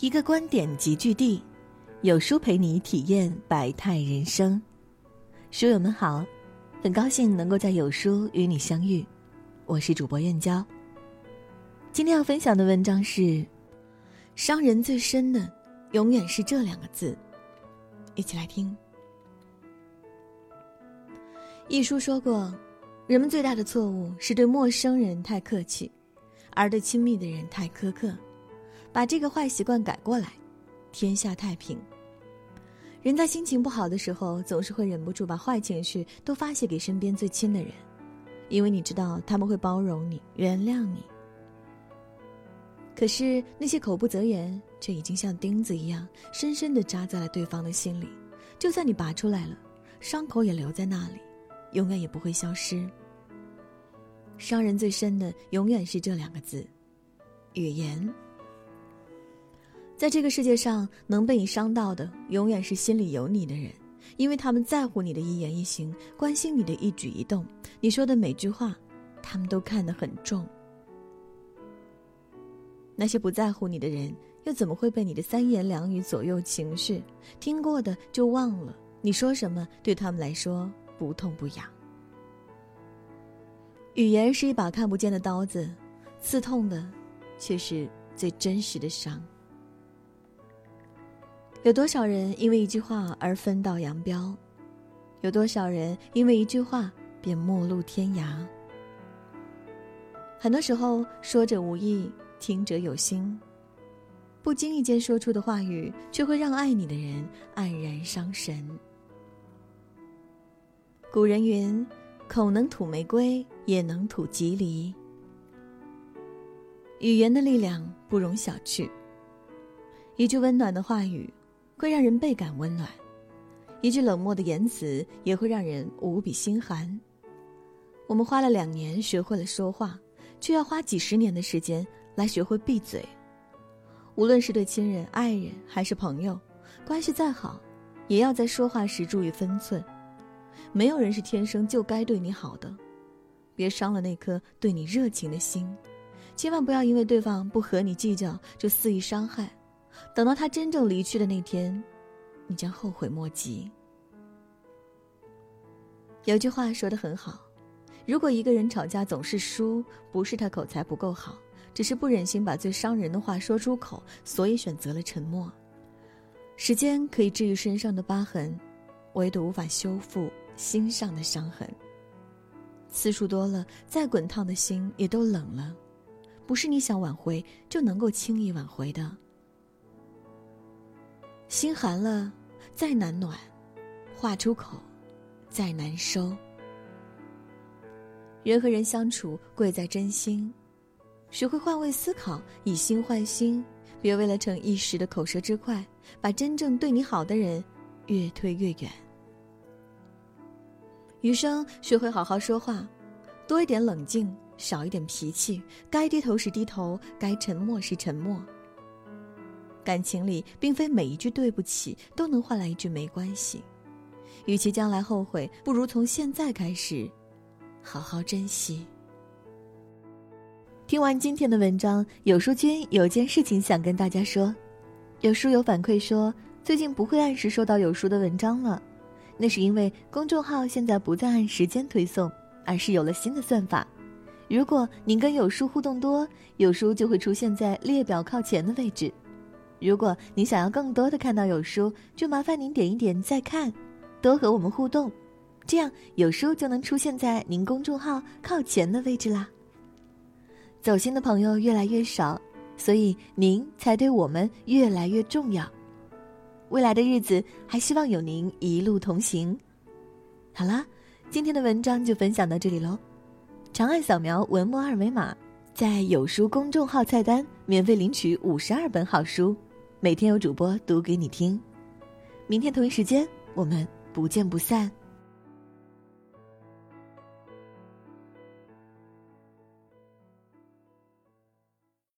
一个观点集聚地，有书陪你体验百态人生。书友们好，很高兴能够在有书与你相遇，我是主播燕娇。今天要分享的文章是：伤人最深的，永远是这两个字。一起来听。一书说过，人们最大的错误是对陌生人太客气，而对亲密的人太苛刻。把这个坏习惯改过来，天下太平。人在心情不好的时候，总是会忍不住把坏情绪都发泄给身边最亲的人，因为你知道他们会包容你、原谅你。可是那些口不择言，却已经像钉子一样，深深地扎在了对方的心里。就算你拔出来了，伤口也留在那里，永远也不会消失。伤人最深的，永远是这两个字：语言。在这个世界上，能被你伤到的，永远是心里有你的人，因为他们在乎你的一言一行，关心你的一举一动，你说的每句话，他们都看得很重。那些不在乎你的人，又怎么会被你的三言两语左右情绪？听过的就忘了，你说什么对他们来说不痛不痒。语言是一把看不见的刀子，刺痛的，却是最真实的伤。有多少人因为一句话而分道扬镳？有多少人因为一句话便陌路天涯？很多时候，说者无意，听者有心。不经意间说出的话语，却会让爱你的人黯然伤神。古人云：“口能吐玫瑰，也能吐吉藜。”语言的力量不容小觑。一句温暖的话语。会让人倍感温暖，一句冷漠的言辞也会让人无比心寒。我们花了两年学会了说话，却要花几十年的时间来学会闭嘴。无论是对亲人、爱人还是朋友，关系再好，也要在说话时注意分寸。没有人是天生就该对你好的，别伤了那颗对你热情的心。千万不要因为对方不和你计较就肆意伤害。等到他真正离去的那天，你将后悔莫及。有句话说的很好：如果一个人吵架总是输，不是他口才不够好，只是不忍心把最伤人的话说出口，所以选择了沉默。时间可以治愈身上的疤痕，唯独无法修复心上的伤痕。次数多了，再滚烫的心也都冷了，不是你想挽回就能够轻易挽回的。心寒了，再难暖；话出口，再难收。人和人相处，贵在真心。学会换位思考，以心换心，别为了逞一时的口舌之快，把真正对你好的人越推越远。余生学会好好说话，多一点冷静，少一点脾气。该低头时低头，该沉默时沉默。感情里，并非每一句对不起都能换来一句没关系。与其将来后悔，不如从现在开始，好好珍惜。听完今天的文章，有书君有件事情想跟大家说。有书友反馈说，最近不会按时收到有书的文章了，那是因为公众号现在不再按时间推送，而是有了新的算法。如果您跟有书互动多，有书就会出现在列表靠前的位置。如果你想要更多的看到有书，就麻烦您点一点再看，多和我们互动，这样有书就能出现在您公众号靠前的位置啦。走心的朋友越来越少，所以您才对我们越来越重要。未来的日子还希望有您一路同行。好啦，今天的文章就分享到这里喽。长按扫描文末二维码，在有书公众号菜单免费领取五十二本好书。每天有主播读给你听，明天同一时间我们不见不散。